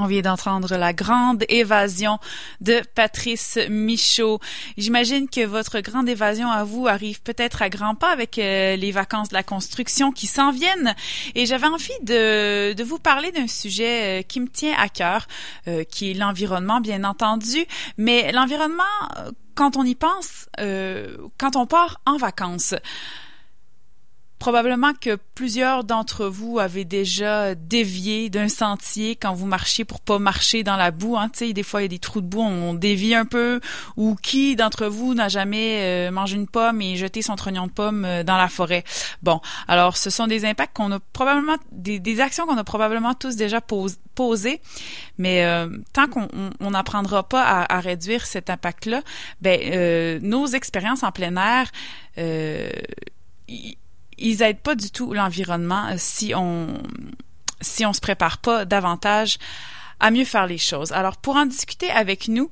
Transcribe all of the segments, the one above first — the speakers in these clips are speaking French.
On d'entendre la grande évasion de Patrice Michaud. J'imagine que votre grande évasion à vous arrive peut-être à grands pas avec euh, les vacances de la construction qui s'en viennent. Et j'avais envie de, de vous parler d'un sujet euh, qui me tient à cœur, euh, qui est l'environnement, bien entendu. Mais l'environnement, quand on y pense, quand on part en vacances, Probablement que plusieurs d'entre vous avaient déjà dévié d'un sentier quand vous marchiez pour pas marcher dans la boue. Hein. des fois, il y a des trous de boue, on dévie un peu. Ou qui d'entre vous n'a jamais euh, mangé une pomme et jeté son trognon de pomme euh, dans la forêt? Bon, alors ce sont des impacts qu'on a probablement, des, actions qu'on a probablement tous déjà posées. Mais euh, tant qu'on n'apprendra pas à, réduire cet impact-là, ben nos expériences en plein air ils aident pas du tout l'environnement euh, si on si on se prépare pas davantage à mieux faire les choses. Alors pour en discuter avec nous,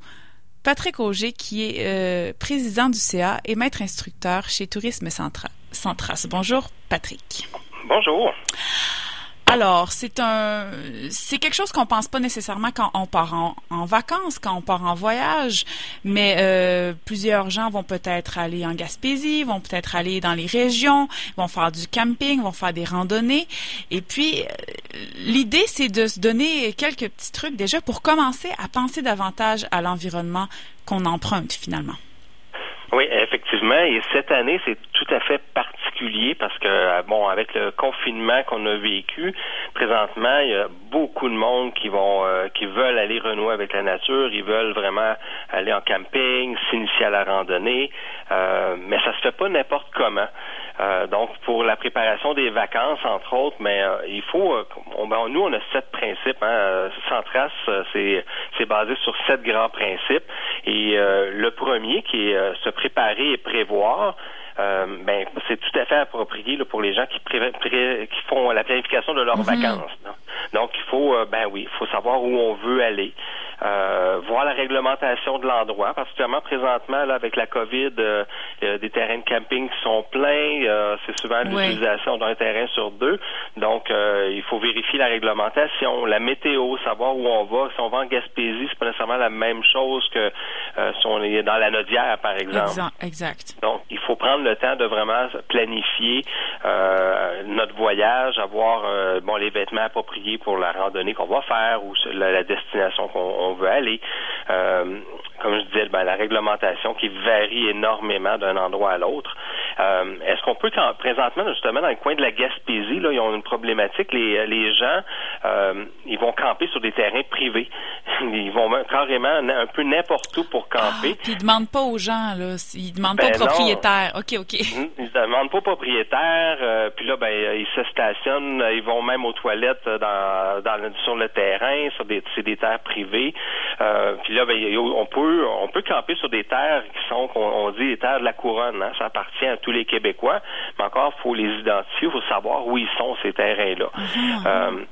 Patrick Auger qui est euh, président du CA et maître instructeur chez Tourisme Centras. Bonjour Patrick. Bonjour. Alors, c'est un, c'est quelque chose qu'on pense pas nécessairement quand on part en, vacances, quand on part en voyage, mais euh, plusieurs gens vont peut-être aller en Gaspésie, vont peut-être aller dans les régions, vont faire du camping, vont faire des randonnées, et puis euh, l'idée c'est de se donner quelques petits trucs déjà pour commencer à penser davantage à l'environnement qu'on emprunte finalement. Oui, effectivement. Et cette année, c'est tout à fait particulier parce que, euh, bon, avec le confinement qu'on a vécu, présentement, il y a beaucoup de monde qui vont, euh, qui veulent aller renouer avec la nature. Ils veulent vraiment aller en camping, s'initier à la randonnée, euh, mais ça se fait pas n'importe comment. Euh, donc, pour la préparation des vacances, entre autres, mais euh, il faut, euh, ben, nous, on a sept principes. Hein. Sans trace, c'est, c'est basé sur sept grands principes. Et le premier, qui est se préparer et prévoir, ben, c'est tout à fait approprié pour les gens qui, qui font la planification de leurs mm-hmm. vacances. Donc, il faut, ben oui, il faut savoir où on veut aller. Euh, voir la réglementation de l'endroit, particulièrement présentement là, avec la COVID, euh, il y a des terrains de camping qui sont pleins, euh, c'est souvent l'utilisation d'un terrain sur deux. Donc, il faut vérifier la réglementation, la météo, savoir où on va. Si on va en Gaspésie, c'est pas nécessairement la même chose que si on est dans la Nodière, par exemple. Exact. Donc, il faut prendre le temps de vraiment planifier notre voyage, avoir bon les vêtements appropriés pour la randonnée qu'on va faire ou la destination qu'on on veut aller. Euh, comme je disais, ben, la réglementation qui varie énormément d'un endroit à l'autre. Euh, est-ce qu'on peut, quand, présentement, justement, dans le coin de la Gaspésie, là, ils ont une problématique. Les, les gens, euh, ils vont camper sur des terrains privés. Ils vont carrément un peu n'importe où pour camper. Ah, puis ils demandent pas aux gens, là. Ils demandent pas aux ben propriétaires. OK, OK. Ils demandent pas aux propriétaires. puis là, ben, ils se stationnent. Ils vont même aux toilettes dans, dans sur le terrain, sur des, c'est des terres privées. puis là, ben, on peut on peut camper sur des terres qui sont, on, dit, les terres de la couronne. Hein. Ça appartient à tous les Québécois, mais encore, il faut les identifier, il faut savoir où ils sont, ces terrains-là. Ah. Euh,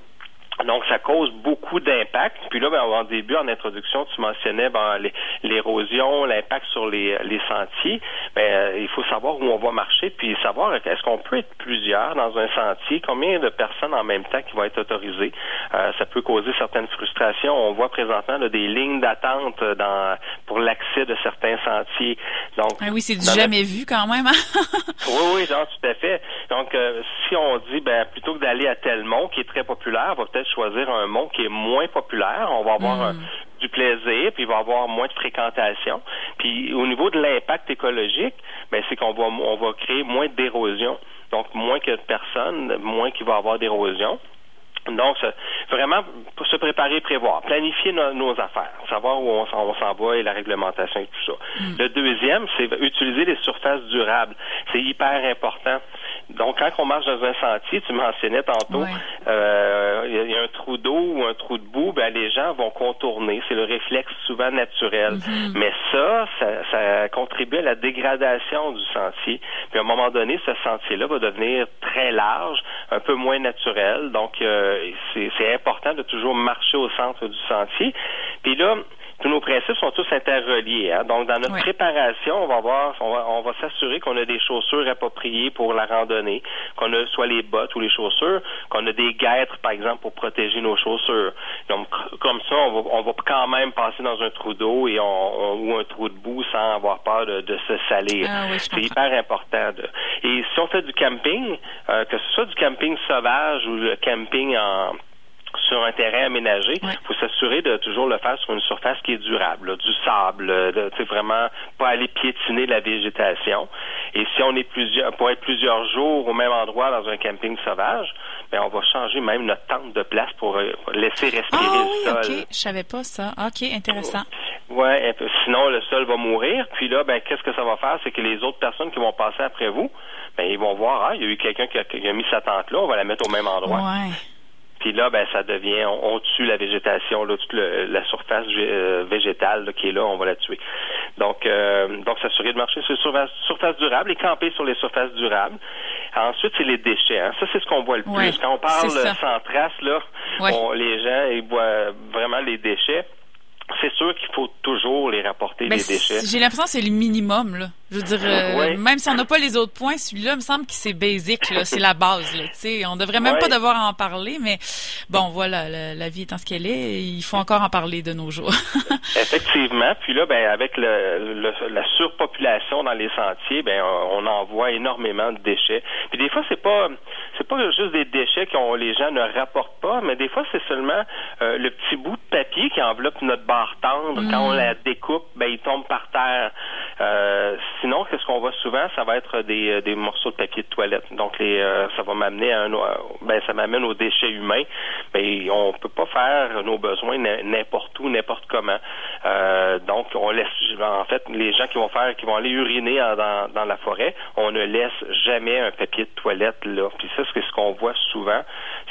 donc, ça cause beaucoup d'impact. Puis là, ben, en début, en introduction, tu mentionnais ben, l'érosion, l'impact sur les, les sentiers. Ben, euh, il faut savoir où on va marcher, puis savoir est-ce qu'on peut être plusieurs dans un sentier, combien de personnes en même temps qui vont être autorisées? Euh, ça peut causer certaines frustrations. On voit présentement des lignes d'attente dans pour l'accès de certains sentiers. Donc, ah oui, c'est du jamais vu quand même. Hein? oui, oui, genre, tout à fait. Donc, euh, si on dit, ben, plutôt que d'aller à tel mont qui est très populaire, va peut-être choisir un mot qui est moins populaire. On va avoir hmm. du plaisir, puis il va avoir moins de fréquentation. Puis au niveau de l'impact écologique, ben c'est qu'on va on va créer moins d'érosion. Donc moins que de personnes, moins qu'il va y avoir d'érosion. Donc, vraiment, pour se préparer et prévoir, planifier nos affaires, savoir où on, s'en va et la réglementation et tout ça. Hmm. Le deuxième, c'est utiliser les surfaces durables. C'est hyper important. Donc, quand on marche dans un sentier, tu mentionnais tantôt, euh, il y, a un trou d'eau ou un trou de boue, ben, les gens vont contourner. C'est le réflexe souvent naturel. Mhm. Mais ça, ça, contribue à la dégradation du sentier. Puis à un moment donné, ce sentier-là va devenir très large, un peu moins naturel. Donc, euh, c'est important de toujours marcher au centre du sentier. Puis là, tous nos principes sont tous interreliés. Hein. Donc, dans notre préparation, on va voir, on va, on va s'assurer qu'on a des chaussures appropriées pour la randonnée, qu'on a soit les bottes ou les chaussures, qu'on a des guêtres, par exemple, pour protéger nos chaussures. Donc, comme ça, on va, on va quand même passer dans un trou d'eau et on, ou un trou de boue sans avoir peur de, de se salir. Ah c'est hyper important. De... Et si on fait du camping, euh, que ce soit du camping sauvage ou le camping en sur un terrain aménagé, il faut s'assurer de toujours le faire sur une surface qui est durable, du sable, de vraiment pas aller piétiner la végétation. Et si on est plusieurs, pour être plusieurs jours au même endroit dans un camping sauvage, ben on va changer même notre tente de place pour euh, laisser respirer ah, le sol. Ok, je savais pas ça. Ok, intéressant. Ouais, sinon le sol va mourir. Puis là, ben qu'est-ce que ça va faire, c'est que les autres personnes qui vont passer après vous, ben ils vont voir, ah, il y a eu quelqu'un qui, qui a, mis sa tente là, on va la mettre au même endroit. Ouais. Puis là, ben, ça devient, on, tue la végétation, là, toute la surface euh, végétale qui est là, on va la tuer. Donc, euh, donc s'assurer de marcher sur les surfaces, surfaces durables et camper sur les surfaces durables. Ensuite, c'est les déchets. Hein. Ça, c'est ce qu'on voit le plus. Quand on parle sans trace, là, les gens ils voient vraiment les déchets. C'est sûr qu'il faut toujours les rapporter, les déchets. J'ai l'impression que c'est le minimum, là. Je veux dire, euh, même si on n'a pas les autres points, celui-là me semble que c'est basic, là. C'est la base, là. Tu sais, on devrait même pas devoir en parler, mais bon, voilà, la, vie étant ce qu'elle est, il faut encore en parler de nos jours. Effectivement. Puis là, ben, avec le, la surpopulation dans les sentiers, ben, on envoie énormément de déchets. Puis des fois, c'est pas, c'est pas juste des déchets que les gens ne rapportent pas, mais des fois, c'est seulement euh, le petit bout de papier qui enveloppe notre barre tendre. Quand on mm. la découpe, ben, il tombe par terre. Euh, sinon, qu'est-ce qu'on voit souvent, ça va être des, euh, des morceaux de papier de toilette. Donc, euh, ça va m'amener à un, ben, ça m'amène aux déchets humains. Ben, on peut pas faire nos besoins n'importe où, n'importe comment. Euh, donc, on laisse, en fait, les gens qui vont faire, qui vont aller uriner dans, dans la forêt, on ne laisse jamais un papier de toilette là. Puis ça, c'est ce qu'on voit souvent,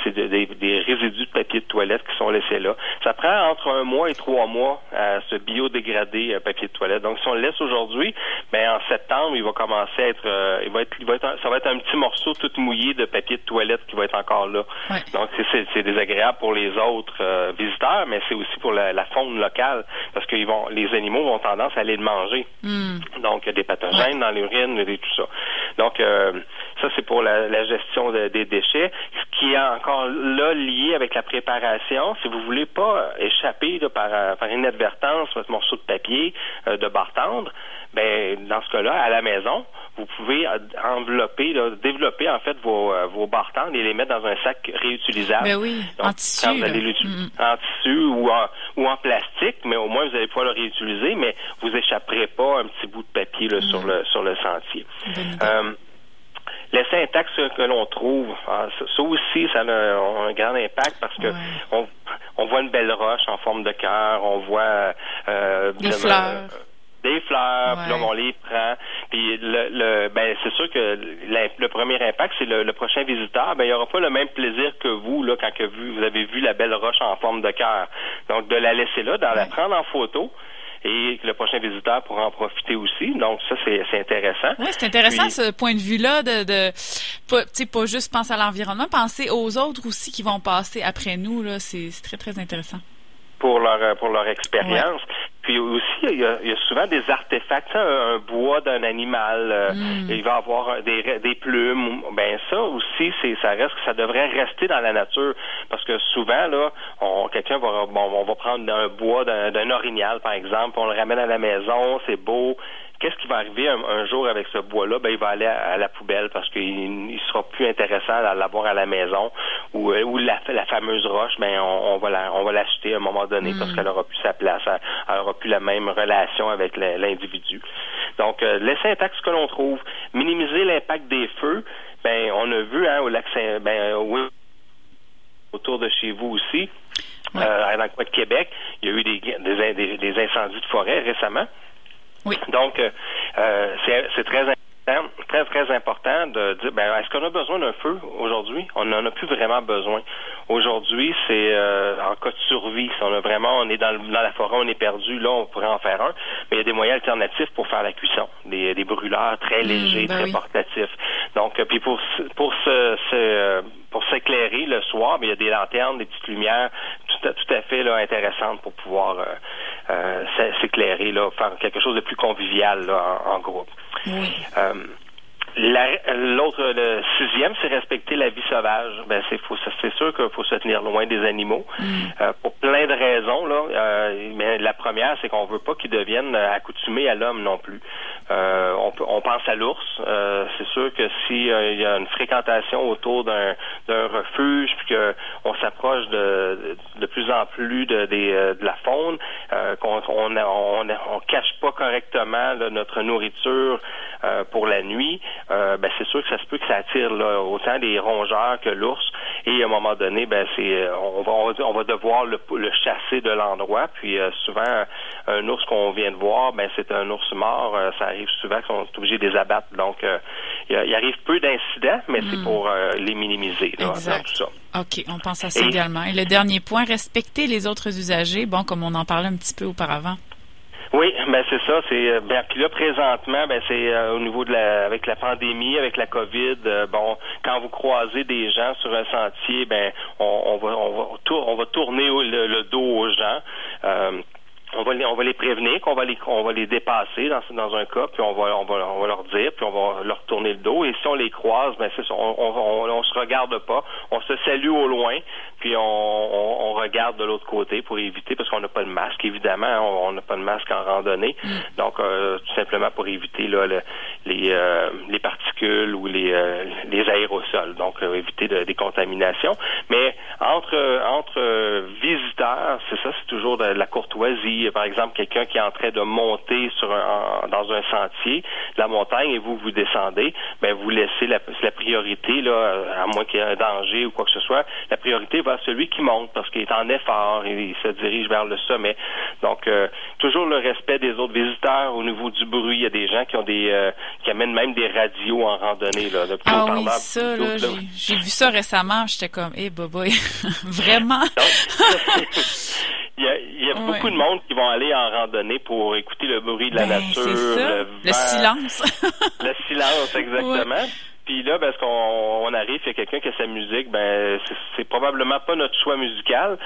c'est des résidus de papier de toilette qui sont laissés là. Ça prend entre un mois et trois mois à se biodégrader un papier de toilette. Donc, si on le laisse aujourd'hui, ben en septembre, il va commencer à être, euh, il va être, il va être, ça va être un petit morceau tout mouillé de papier de toilette qui va être encore là. Donc c'est désagréable pour les autres euh, visiteurs, mais c'est aussi pour la, faune locale parce que vont, les animaux ont tendance à aller le manger. Hmm. Donc il y a des pathogènes dans l'urine et tout ça. Donc euh, ça c'est pour la, gestion des déchets. Ce qui est encore là lié avec la préparation, si vous voulez pas échapper par, par inadvertance votre morceau de papier de barre tendre, ben dans ce cas-là, à la maison, vous pouvez envelopper, développer en fait vos, euh, vos bartends et les mettre dans un sac réutilisable. Ben oui, en tissu. En tissu ou en, ou en plastique, mais au moins vous allez pouvoir le réutiliser, mais vous échapperez pas un petit bout de papier là, sur le sur le sentier. Euh, intact ce que l'on trouve, ah, ça, aussi, ça a un, grand impact parce que on, on voit une belle roche en forme de cœur, on voit euh, des fleurs puis là, on les prend. Puis le, le ben c'est sûr que le premier impact, c'est le, prochain visiteur, ben il aura pas le même plaisir que vous là quand que vous, vous avez vu la belle roche en forme de cœur. Donc de la laisser là, d'en la prendre en photo et que le prochain visiteur pourra en profiter aussi. Donc ça, c'est intéressant. Oui, c'est intéressant ce point de vue-là de, de pas, pas juste penser à l'environnement, penser aux autres aussi qui vont passer après nous. C'est très, très intéressant. Pour leur, pour leur expérience. Puis aussi, il y, a, souvent des artefacts, un, bois d'un animal, euh, mm. il va avoir des, des plumes. Ben ça aussi, c'est ça reste, ça devrait rester dans la nature, parce que souvent là, on, quelqu'un va, bon, on va prendre un bois d'un orignal par exemple, on le ramène à la maison, c'est beau, qu'est-ce qui va arriver un, jour avec ce bois-là? Ben, il va aller à, la poubelle parce qu'il ne sera plus intéressant à l'avoir à la maison. Ou, euh, ou la, fameuse roche, ben, on, va la, on va l'acheter à un moment donné parce mm. qu'elle aura plus sa place. Elle, aura plus la même relation avec l'individu. Donc, euh, laisser intact ce que l'on trouve. Minimiser l'impact des feux. Ben, on a vu, hein, au lac Saint, ben, oui, autour de chez vous aussi. Euh, dans le coin de Québec, il y a eu des, des, des incendies de forêt récemment. Oui. Donc, euh, euh c'est très important, très, très important de dire, ben, est-ce qu'on a besoin d'un feu aujourd'hui? On n'en a plus vraiment besoin. Aujourd'hui, c'est euh, en cas de survie. Si on a vraiment, on est dans, dans, la forêt, on est perdu, là, on pourrait en faire un. Mais il y a des moyens alternatifs pour faire la cuisson. Des, des brûleurs très mmh, légers, ben très portatifs. Donc, euh, puis pour, pour ce, ce pour s'éclairer le soir, mais il y a des lanternes, des petites lumières tout à, tout à fait là, intéressantes pour pouvoir s'éclairer, là, faire quelque chose de plus convivial là, en, groupe. Oui. L'autre, le sixième, c'est respecter la vie sauvage. Ben c'est c'est sûr qu'il faut se tenir loin des animaux Mm. euh, pour plein de raisons là. Euh, mais la première, c'est qu'on veut pas qu'ils deviennent euh, accoutumés à l'homme non plus. Euh, on, pense à l'ours. Euh, c'est sûr que si euh, il y a une fréquentation autour d'un refuge, puis que on s'approche de, plus en plus de, des, euh, la faune, qu'on on, on, on cache pas correctement notre nourriture pour la nuit, ben c'est sûr que ça se peut que ça attire autant les rongeurs que l'ours. Et à un moment donné, ben c'est on va devoir le, le chasser de l'endroit. Puis souvent un ours qu'on vient de voir, ben c'est un ours mort. Souvent qu'on est obligé de les abattre. Donc euh, il, arrive peu d'incidents, mais c'est pour euh, les minimiser là, dans Exact. tout ça. OK, on pense à ça Et- également. Et le dernier point, respecter les autres usagers. Bon, comme on en parlait un petit peu auparavant. Oui, ben c'est ça. C'est euh, ben puis là présentement, ben c'est euh, au niveau de la avec la pandémie, avec la COVID. euh, bon, quand vous croisez des gens sur un sentier, ben on, on va on va tour- on va tourner le, le dos aux gens. Euh, on va les, on va les prévenir qu'on va les on va les dépasser dans dans un cas puis on va on va on va leur dire puis on va leur tourner le dos. Et si on les croise ben c'est on on, on, on se regarde pas. On se salue au loin puis on, on, on regarde de l'autre côté pour éviter parce qu'on n'a pas de masque évidemment on on n'a pas de masque en randonnée. Donc euh, tout simplement pour éviter là le- les euh, les particules ou les euh, les aérosols. Donc euh, éviter de- des contaminations. Mais entre entre euh, visiteurs c'est de la courtoisie. Par exemple quelqu'un qui est en train de monter sur un, en- dans un sentier la montagne et vous vous descendez. Ben vous laissez la, la priorité là à moins qu'il y ait un danger ou quoi que ce soit la priorité va à celui qui monte parce qu'il est en effort et il se dirige vers le sommet. Donc euh, toujours le respect des autres visiteurs au niveau du bruit. Il y a des gens qui ont des euh, qui amènent même des radios en randonnée là de Ah oui, haut-parleurs, ça, là, j'ai vu ça récemment. J'étais comme, eh, boboy, vraiment? Donc, il y a, il y a Ouais. beaucoup de monde qui vont aller en randonnée pour écouter le bruit de la Ben, nature, le, silence. le silence exactement. Puis là, parce qu'on on arrive, il y a quelqu'un qui a sa musique, ben c'est- probablement pas notre choix musical.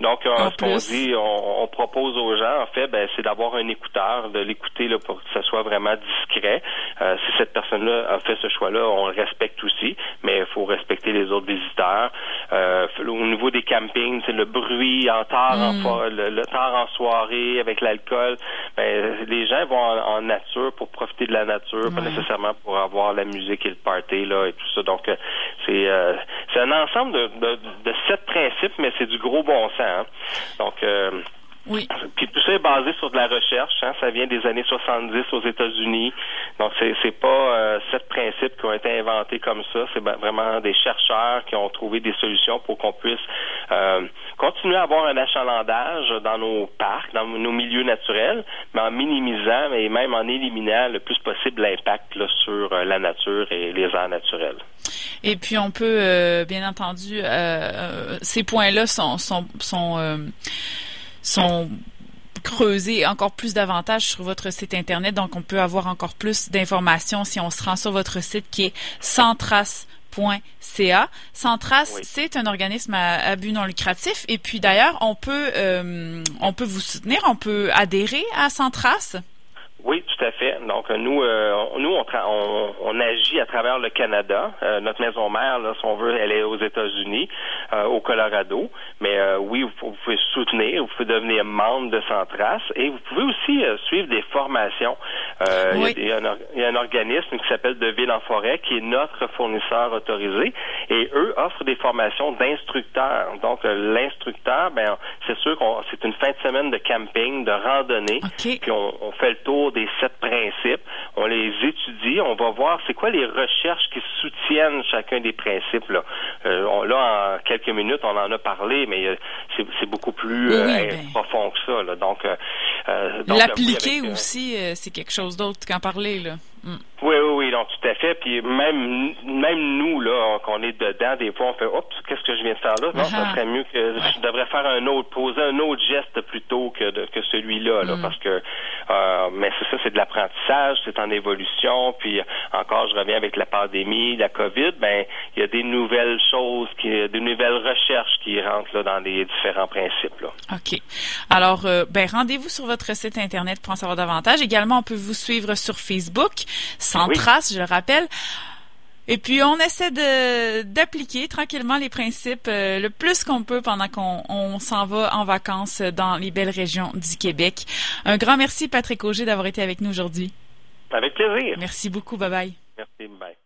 Donc, euh, ce qu'on dit, on, on propose aux gens, en fait, ben c'est d'avoir un écouteur, de l'écouter là pour que ça soit vraiment discret. Euh, si cette personne-là a fait ce choix-là, on le respecte aussi, mais il faut respecter les autres visiteurs. Euh, au niveau des campings, c'est le bruit en tard, en Mm. le, le tard en soirée avec l'alcool. Ben, les gens vont en, en nature pour profiter de la nature, pas nécessairement pour avoir la musique et le party là et tout ça. Donc euh, c'est euh, c'est un ensemble de, de, de sept principes, mais c'est du gros bon sens. hein. Donc euh, Oui. puis tout ça est basé sur de la recherche. Hein. Ça vient des années 70 aux États-Unis. Donc c'est c'est pas euh, sept principes qui ont été inventés comme ça. C'est vraiment des chercheurs qui ont trouvé des solutions pour qu'on puisse euh, continuer à avoir un achalandage dans nos parcs, dans nos milieux naturels, mais en minimisant et même en éliminant le plus possible l'impact là, sur euh, la nature et les airs naturels. Et puis on peut, euh, bien entendu, euh, euh, ces points-là sont sont sont, euh, sont creusés encore plus davantage sur votre site internet, donc on peut avoir encore plus d'informations si on se rend sur votre site qui est. Centrace, Oui. c'est un organisme à, à but non lucratif. Et puis d'ailleurs, on peut euh, on peut vous soutenir, on peut adhérer à Centrace. Oui, tout à fait. Donc nous, euh, nous on, tra- on, on agit à travers le Canada. Euh, notre maison mère, là, si on veut, elle est aux États-Unis, euh, au Colorado. Mais euh, oui, vous, vous pouvez soutenir, vous pouvez devenir membre de Centras et vous pouvez aussi euh, suivre des formations. Euh, il y a Oui. il, y a un, il y a un organisme qui s'appelle De Ville en Forêt qui est notre fournisseur autorisé et eux offrent des formations d'instructeurs. Donc l'instructeur, ben c'est sûr qu'on c'est une fin de semaine de camping, de randonnée puis on, on fait le tour des sept principes, on les étudie, on va voir c'est quoi les recherches qui soutiennent chacun des principes. Là, Euh, on, là en quelques minutes, on en a parlé, mais euh, c'est beaucoup plus euh, ben. profond que ça. Là. Donc, donc, L'appliquer aussi, c'est quelque chose d'autre qu'en parler là. Mm. oui, oui, oui. non, tout à fait. Puis même même nous, là, qu'on est dedans, des fois, on fait Oups, qu'est-ce que je viens de faire là? Non, ça uh-huh. serait mieux que je devrais faire un autre, poser un autre geste plutôt que que celui-là, là, mm. parce que euh, mais c'est ça, c'est de l'apprentissage, c'est en évolution. Puis encore, je reviens avec la pandémie, la COVID, ben il y a des nouvelles choses, qui, des nouvelles recherches qui rentrent là, dans les différents principes. Là. OK. Alors, euh, ben rendez-vous sur votre site internet pour en savoir davantage. Également, on peut vous suivre sur Facebook, sans trace, je le rappelle. Et puis on essaie de d'appliquer tranquillement les principes euh, le plus qu'on peut pendant qu'on s'en va en vacances dans les belles régions du Québec. Un grand merci Patrick Auger d'avoir été avec nous aujourd'hui. Avec plaisir. Merci beaucoup. Bye bye.